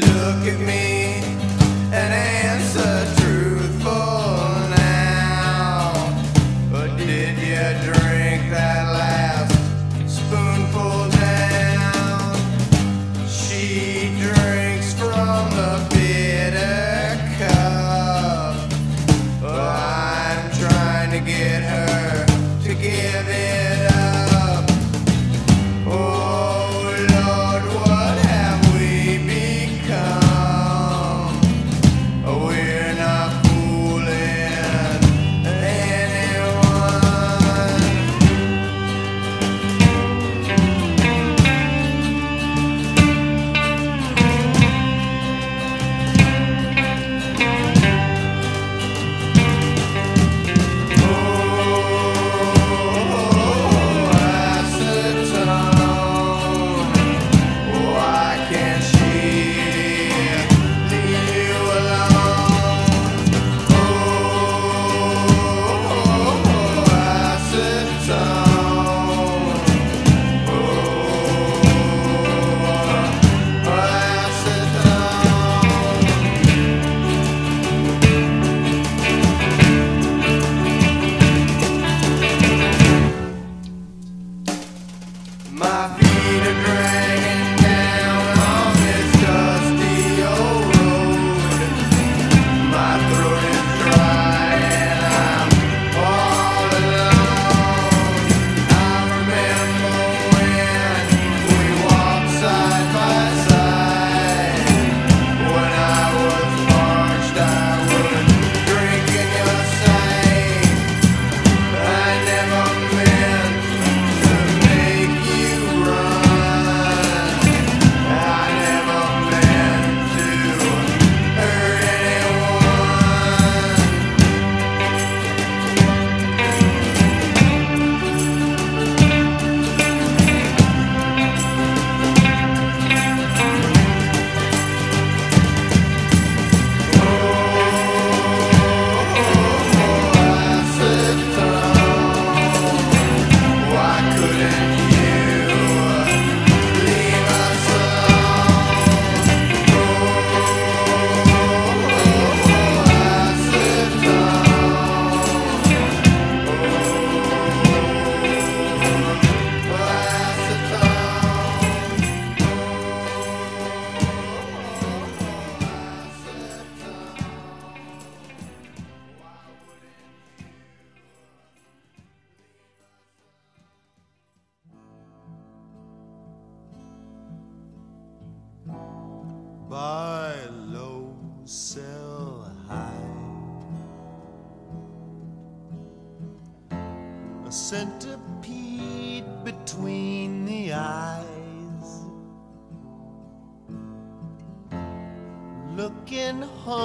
look at me.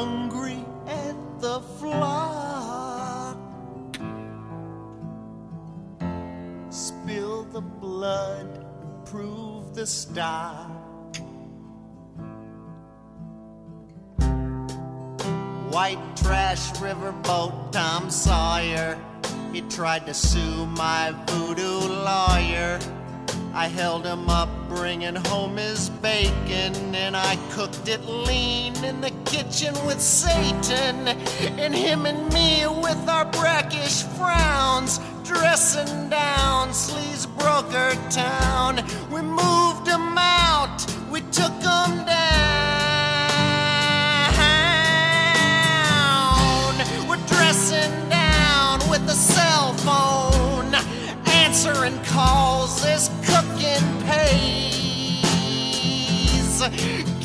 hungry at the flock. Spill the blood, prove the stock. White trash riverboat, Tom Sawyer. He tried to sue my voodoo lawyer. I held him up, bringing home his bacon, and I cooked it lean in the kitchen with Satan, and him and me with our brackish frowns, dressing down Sleazebroker town. We moved him out, we took him down. We're dressing down with phone, answering calls as cooking pays.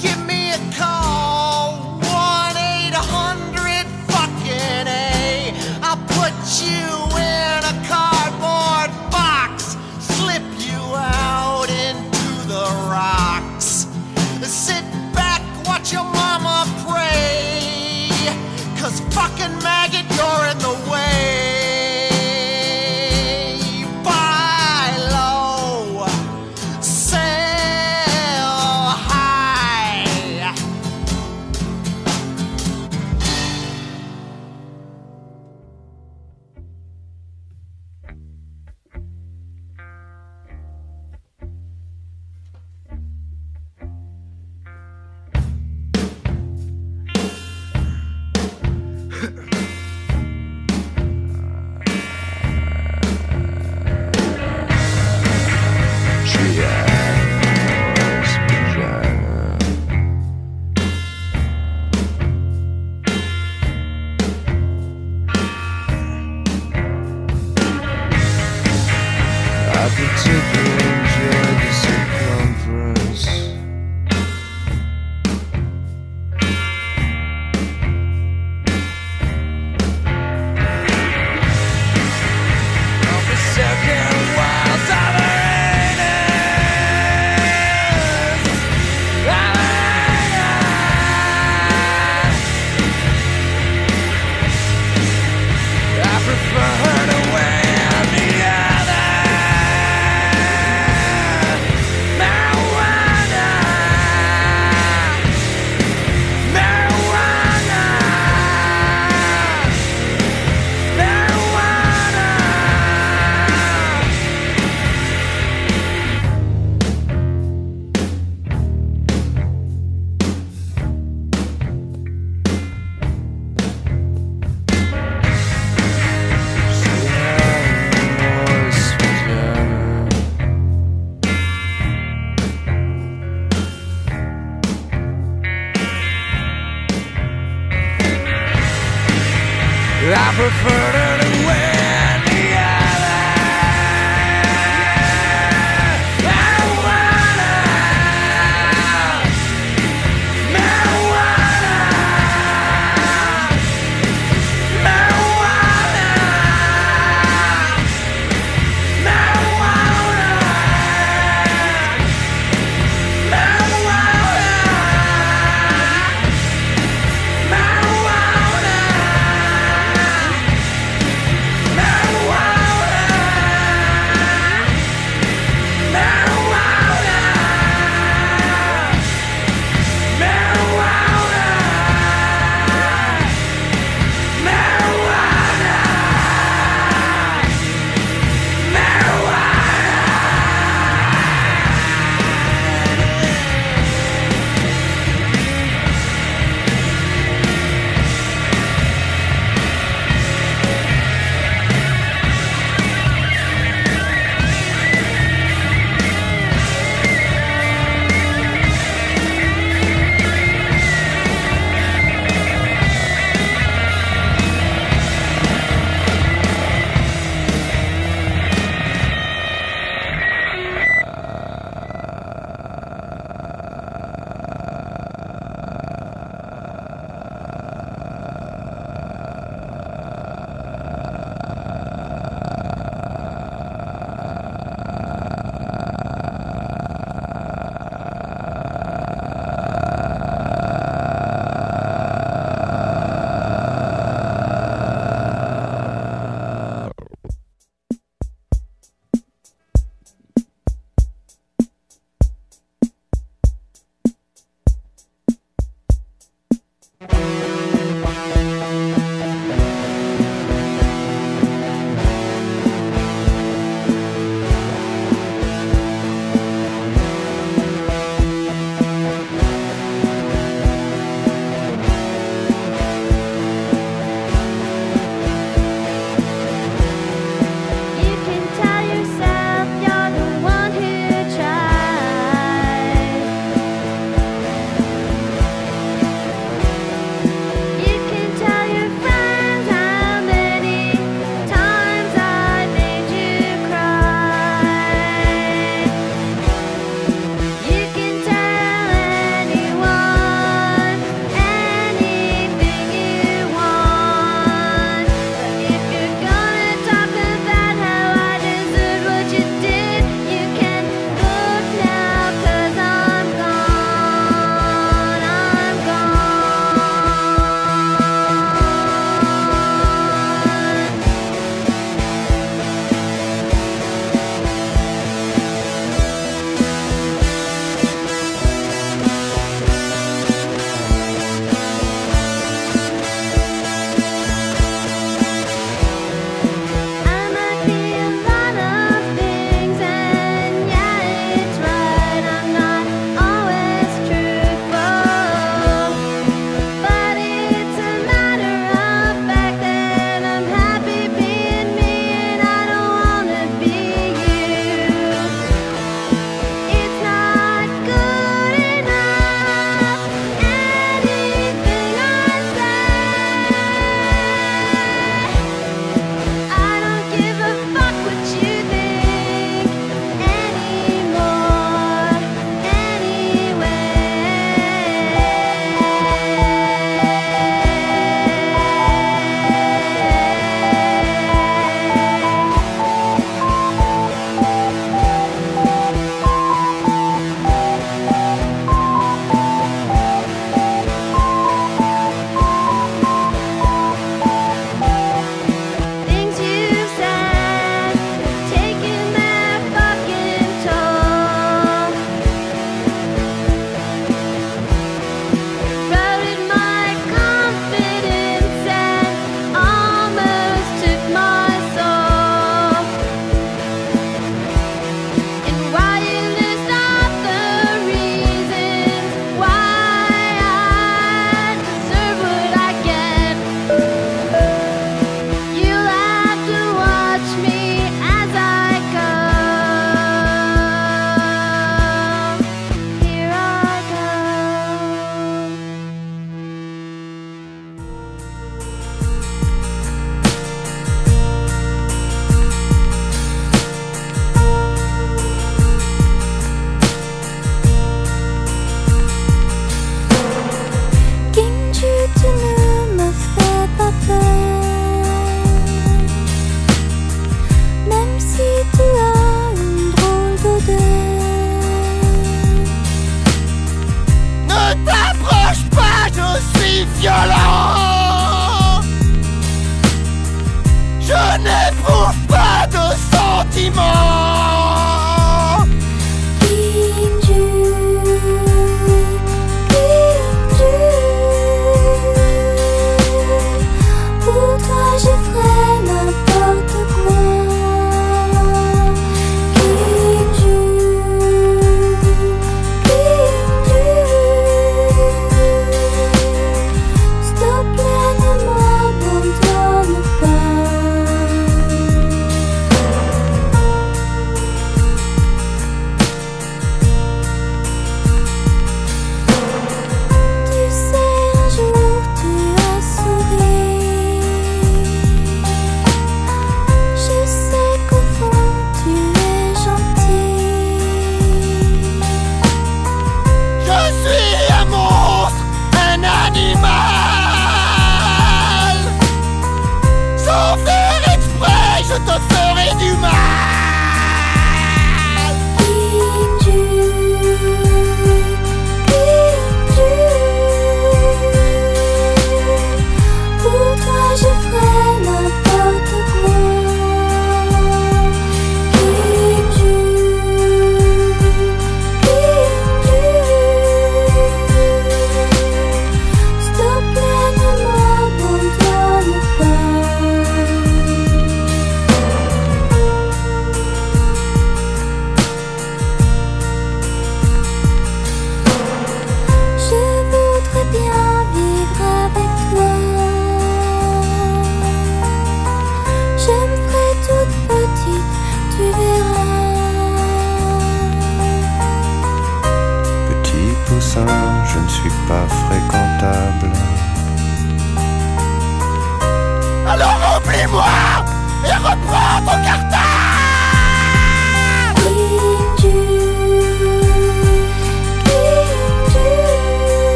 Give me a call, 1 800 fucking A. I'll put you in a cardboard box, slip you out into the rocks. Sit back, watch your mama pray. Cause fucking maggot, you're in the I prefer to win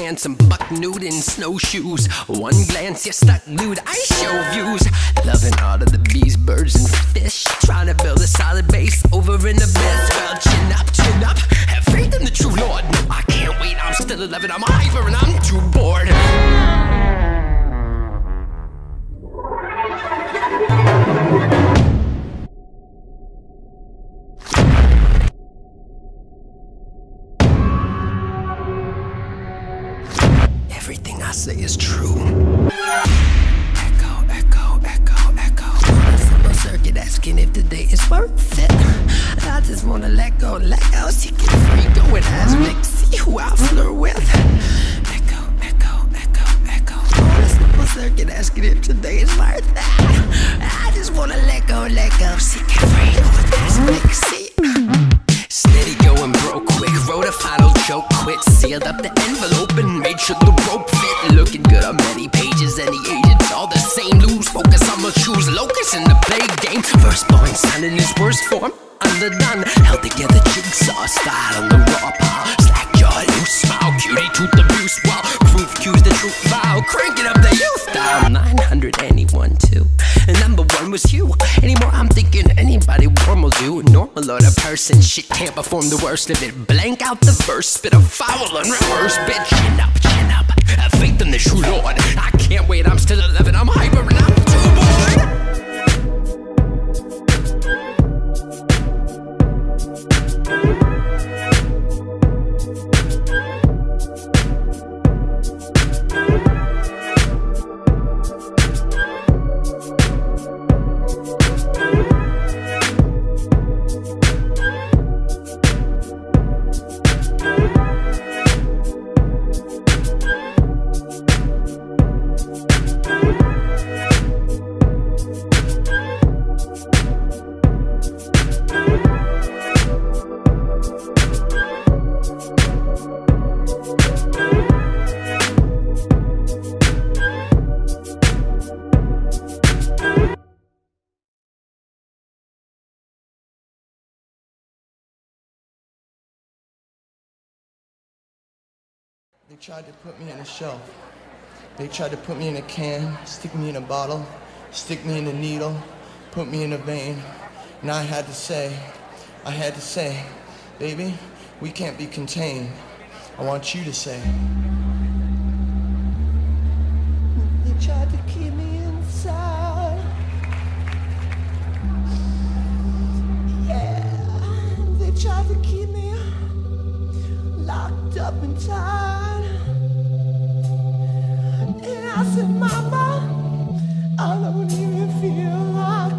Handsome buck nude in snowshoes. One glance, you're stuck glued. I show views. Loving all of the bees, birds, and fish. Trying to build a solid base over in the bed. Well, chin up, chin up. Have faith in the true Lord. No, I can't wait. I'm still 11. I'm Ivor and I'm too bored. Say is true. Echo, echo, echo, echo. Simple circuit asking if the day is worth it. I just wanna let go, let go. She get free, go and ask me, see who I flirt with. Echo, echo, echo, echo. On a simple circuit asking if today is worth it. I just wanna let go, let go. She get free, go and ask me, see. Sealed up the envelope and made sure the rope fit. Looking good on many pages, and the agents all the same. Lose focus, I'ma choose locus in the play game. Firstborn son in his worst form, underdone. Held together jigsaw style on the person, shit can't perform the worst of it. Blank out the first, spit a foul and reverse. Bitch, chin up, chin up. Have faith in the true Lord. I can't wait, I'm still 11, tried to put me in a shelf. They tried to put me in a can, stick me in a bottle, stick me in a needle, put me in a vein. And I had to say, I had to say, baby, we can't be contained. I want you to say. They tried to keep me inside. Yeah, they tried to keep me locked up. And I said, Mama, I don't even feel like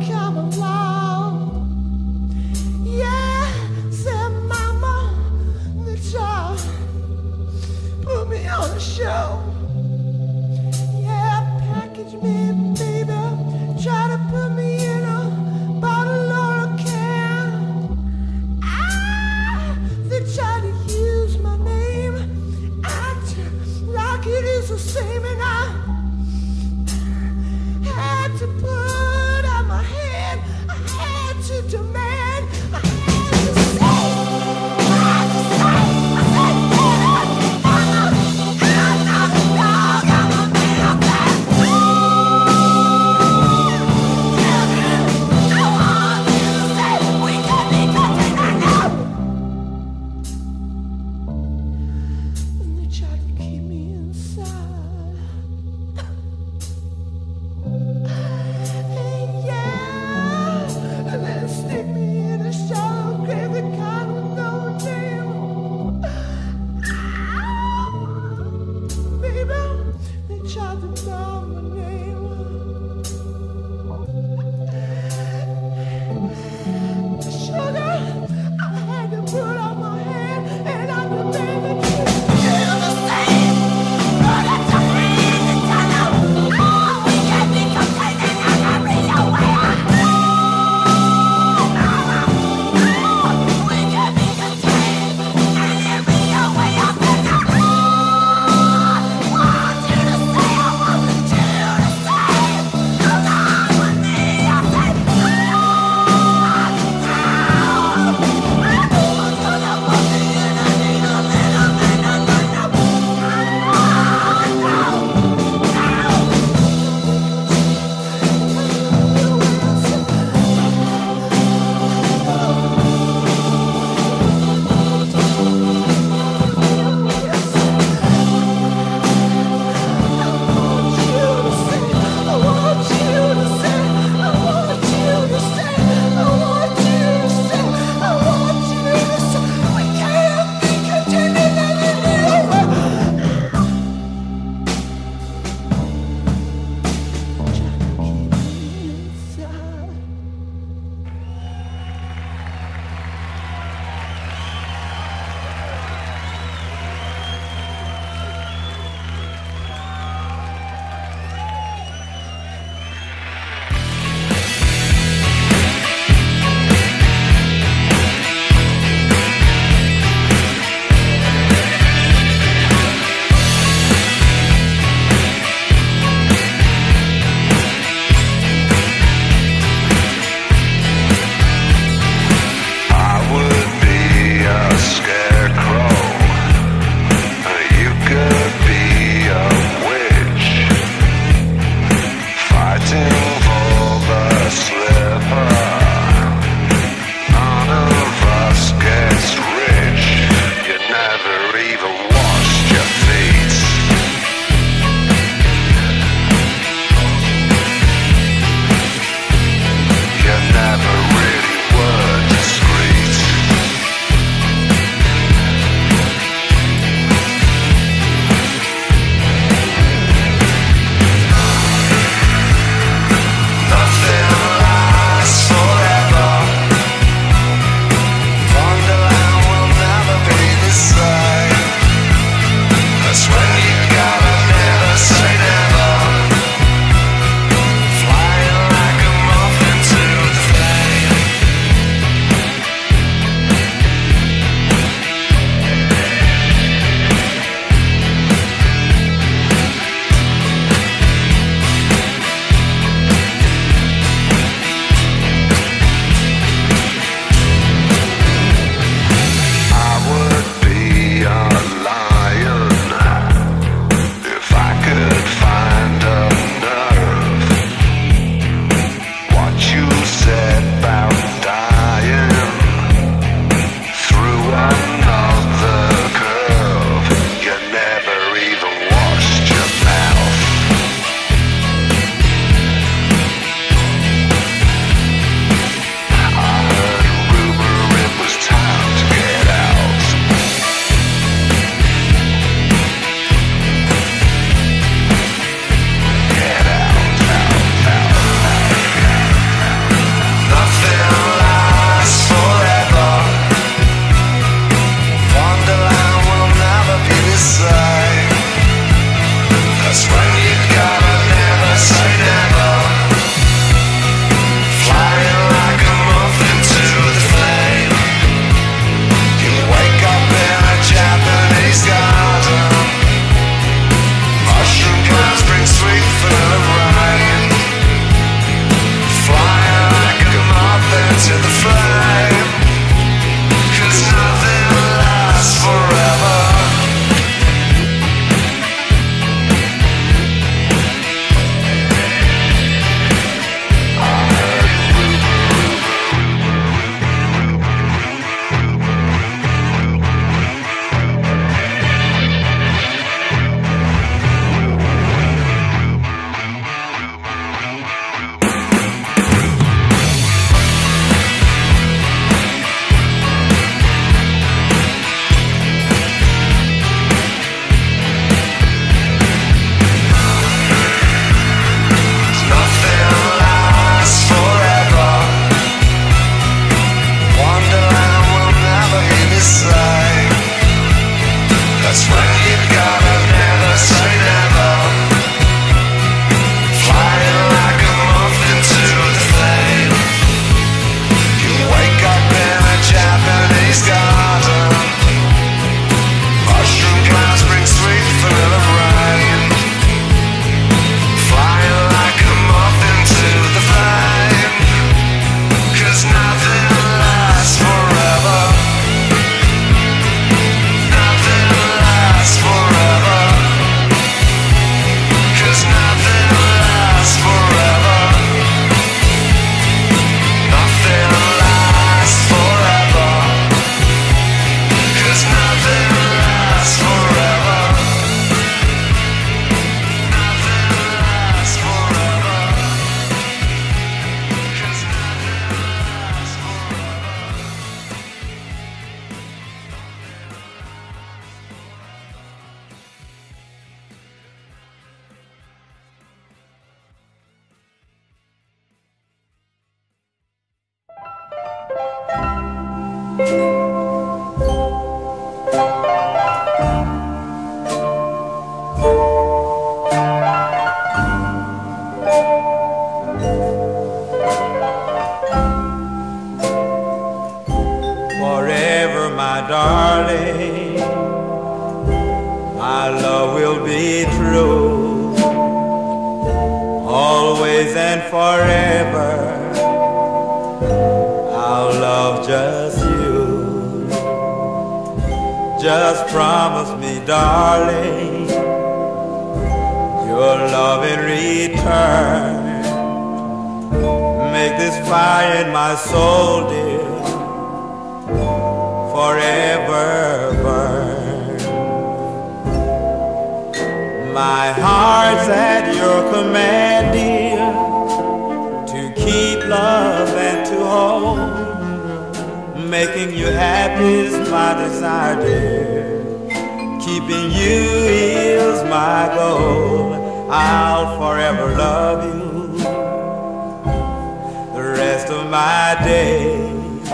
my days.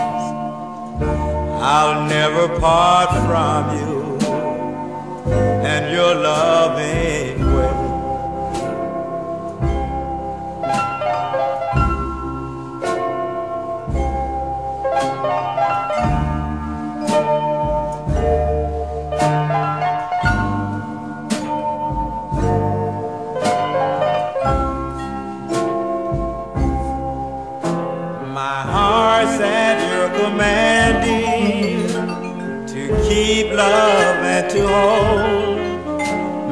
I'll never part from you and your loving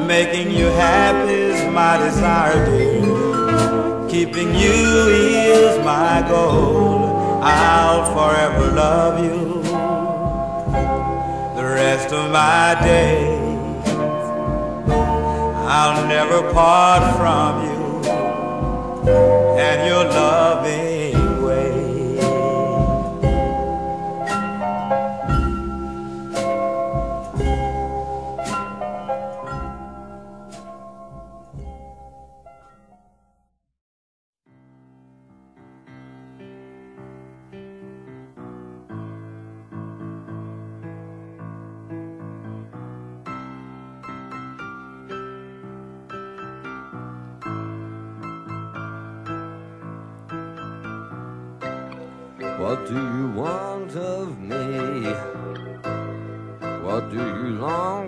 Making you happy is my desire, dear. Keeping you is my goal. I'll forever love you the rest of my days. I'll never part from you and your loving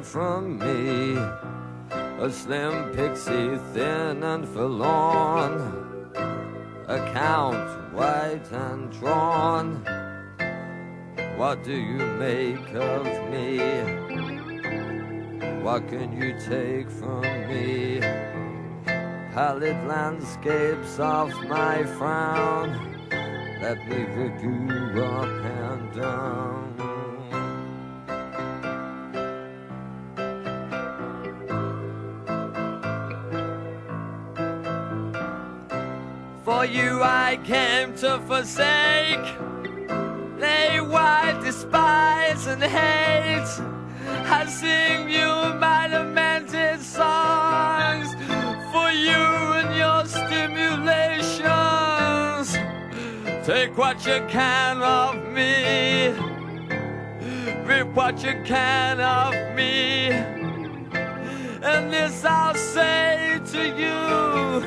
from me? A slim pixie, thin and forlorn, account white and drawn. What do you make of me? What can you take from me? Pallid landscapes of my frown. Let me review up and down. For you I came to forsake, lay wide, despise and hate. I sing you my lamented songs for you and your stimulations. Take what you can of me, rip what you can of me, and this I'll say to you,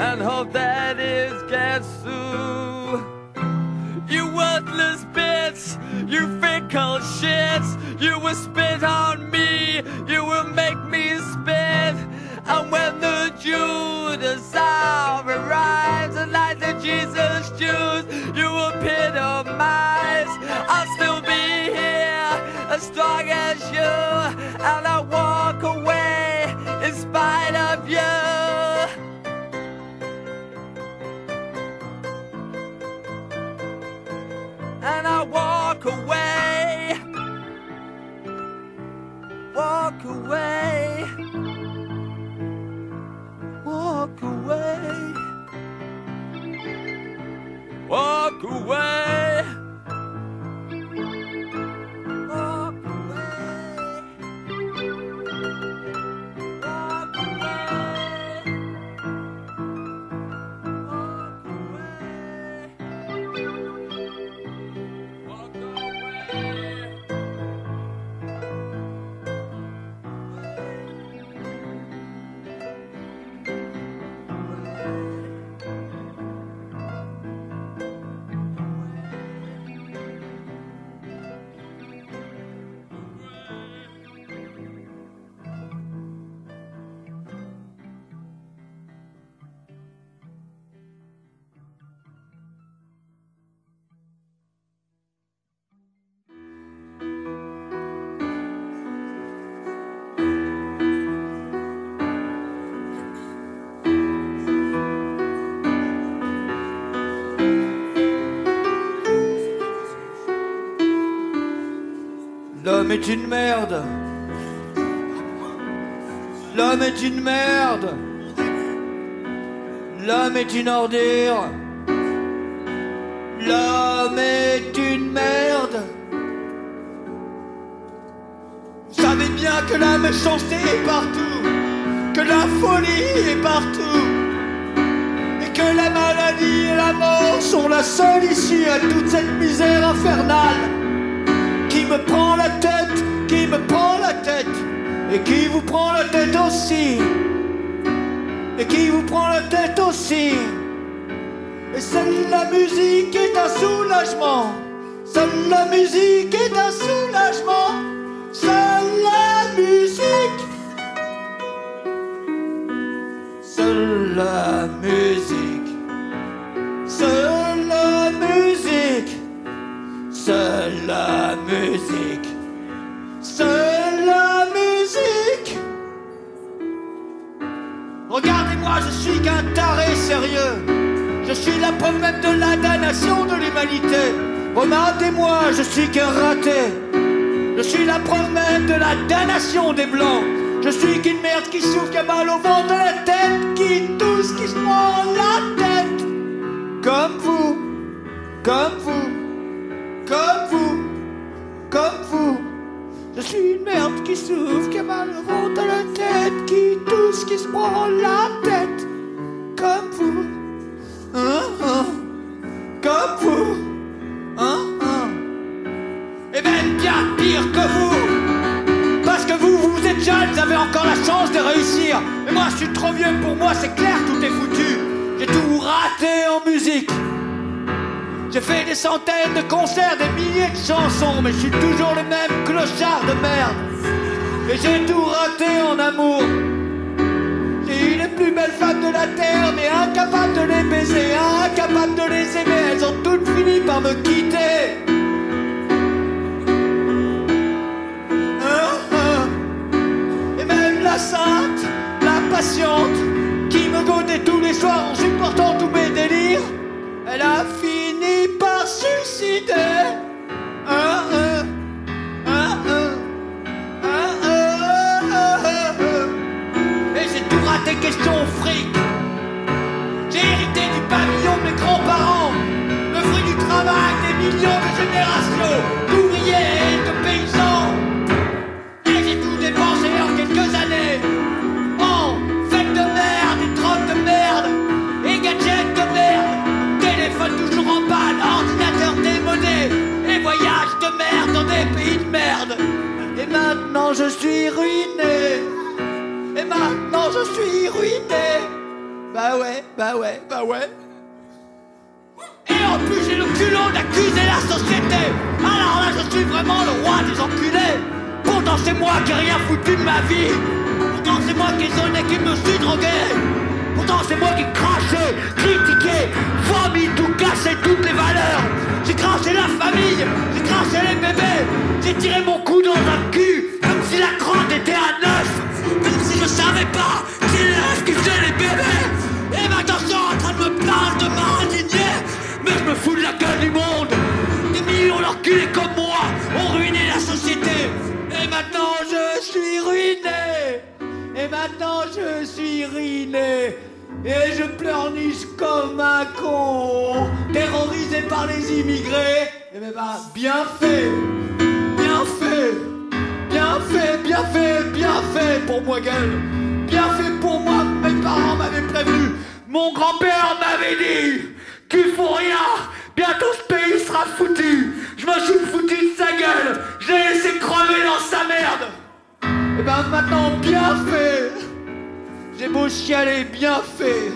and hope that it gets through. You worthless bits, you fickle shits, you will spit on me, you will make me spit. And when the Judas hour arrives, and like the Jesus Jews, you will epitomize. I'll still be here, as strong as you, and I'll walk away in spite of you. And I walk away. Walk away. L'homme est une merde. L'homme est une merde. L'homme est une ordure. L'homme est une merde. Vous savez bien que la méchanceté est partout, que la folie est partout, et que la maladie et la mort sont la seule issue à toute cette misère infernale qui me prend la tête, me prend la tête, et qui vous prend la tête aussi, et qui vous prend la tête aussi. Et seule la musique est un soulagement. Seule la musique est un soulagement. Seule la musique. Seule la musique. Seule la musique. Seule la musique. Regardez-moi, je suis qu'un taré sérieux. Je suis la preuve même de la damnation de l'humanité. Regardez-moi, je suis qu'un raté. Je suis la preuve même de la damnation des blancs. Je suis qu'une merde qui souffre, qui a mal au ventre de la tête, qui tousse, qui se prend la tête. Comme vous, comme vous, comme vous, comme vous. Je suis une merde qui souffre, qui a mal au ventre de la tête, qui tousse, qui se prend la tête. Comme vous. Hein, hein, comme vous, hein, hein, et même bien pire que vous, parce que vous, vous êtes jeunes, vous avez encore la chance de réussir, mais moi je suis trop vieux pour moi, c'est clair, tout est foutu, j'ai tout raté en musique. J'ai fait des centaines de concerts, des milliers de chansons, mais je suis toujours le même clochard de merde. Et j'ai tout raté en amour. J'ai eu les plus belles femmes de la terre, mais incapable de les baiser, incapable de les aimer, elles ont toutes fini par me quitter. Hein, hein. Et même la sainte, la patiente, qui me godait tous les soirs en supportant tous mes délires, elle a fini par suicider. Hein, hein, hein. Et j'ai tout raté question fric. J'ai hérité du pavillon de mes grands-parents, le fruit du travail des millions de générations d'ouvriers et de paysans. Maintenant je suis ruiné. Et maintenant je suis ruiné. Bah ouais, bah ouais, bah ouais. Et en plus j'ai le culot d'accuser la société. Alors là je suis vraiment le roi des enculés. Pourtant c'est moi qui ai rien foutu de ma vie. Pourtant c'est moi qui ai sonné, qui me suis drogué. Pourtant c'est moi qui ai craché, critiqué, vomi, tout cassé, toutes les valeurs. J'ai craché la famille, j'ai craché les bébés. J'ai tiré mon cou dans un cul, comme si la crotte était à neuf. Comme si je savais pas c'est l'œuf maintenant je suis ruiné. Et je pleurniche comme un con. Terrorisé par les immigrés. Et ben bah, bien fait. Bien fait. Bien fait, bien fait, bien fait pour moi, gueule. Bien fait pour moi, mes parents m'avaient prévenu. Mon grand-père m'avait dit qu'il faut rien. Bientôt ce pays sera foutu. Je me suis foutu de sa gueule. Je l'ai laissé crever dans sa merde. Et ben maintenant, bien fait. J'ai beau chialer, bien fait.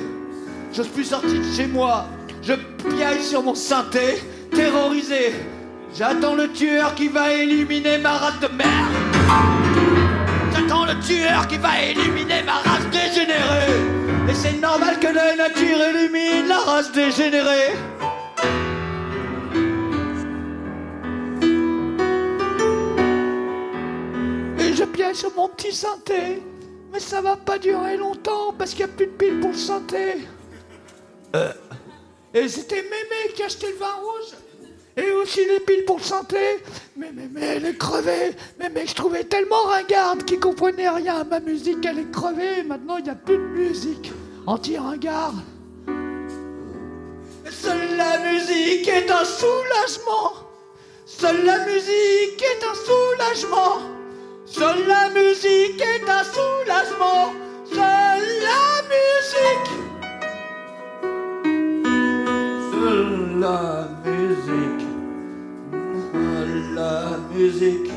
Je suis sorti de chez moi. Je piaille sur mon synthé, terrorisé. J'attends le tueur qui va éliminer ma race de merde. J'attends le tueur qui va éliminer ma race dégénérée. Et c'est normal que la nature élimine la race dégénérée. Sur mon petit synthé. Mais ça va pas durer longtemps parce qu'il n'y a plus de piles pour le synthé. Euh. Et c'était Mémé qui a acheté le vin rouge. et aussi les piles pour le santé. Mais, mais elle est crevée. Mais je trouvais tellement ringarde qui comprenait rien à ma musique. Elle est crevée. Maintenant, il n'y a plus de musique. Anti-ringarde. Seule la musique est un soulagement. Seule la musique est un soulagement. Seule la musique est un soulagement. Seule la musique. Seule la musique. Seule la musique.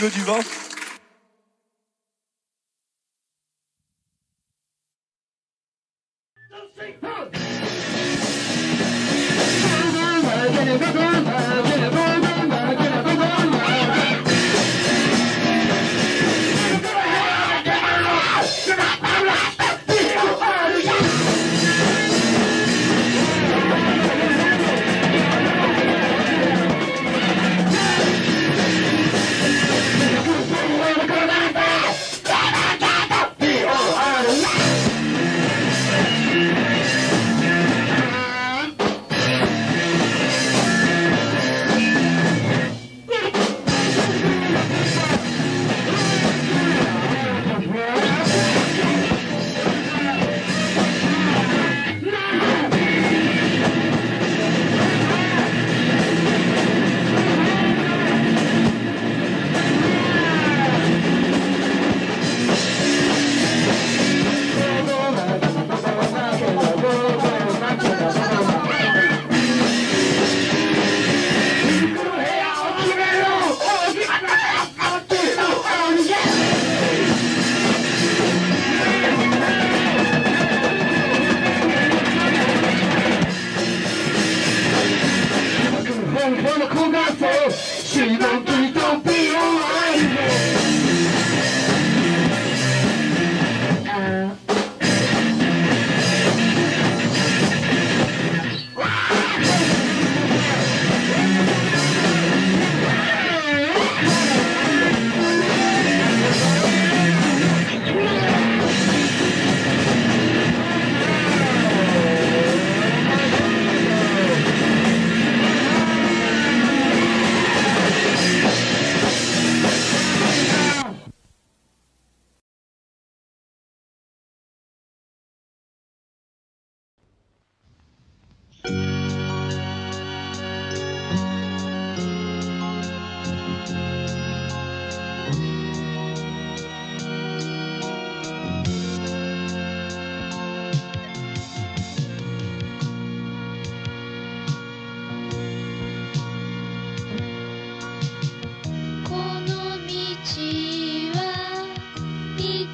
veux du vin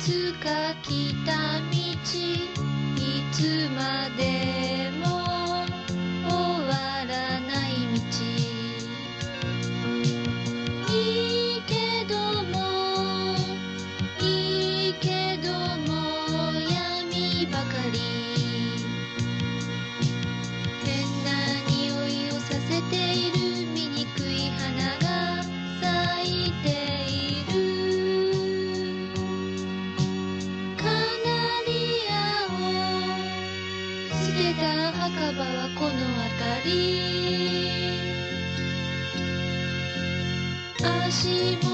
つか来た keep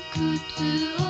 くつを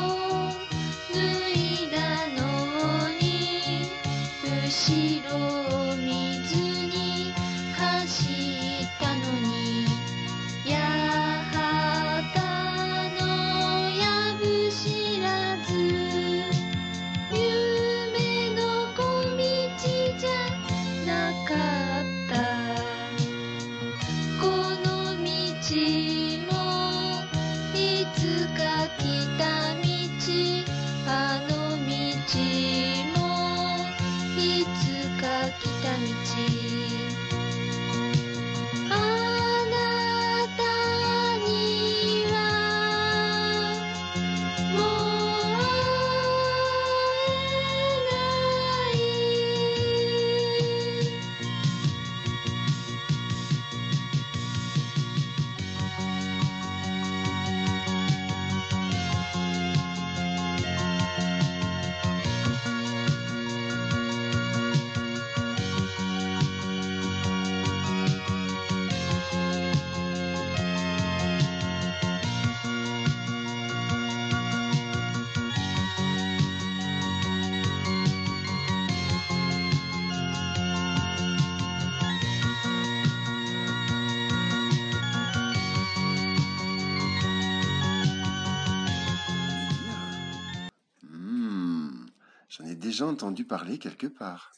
déjà entendu parler quelque part.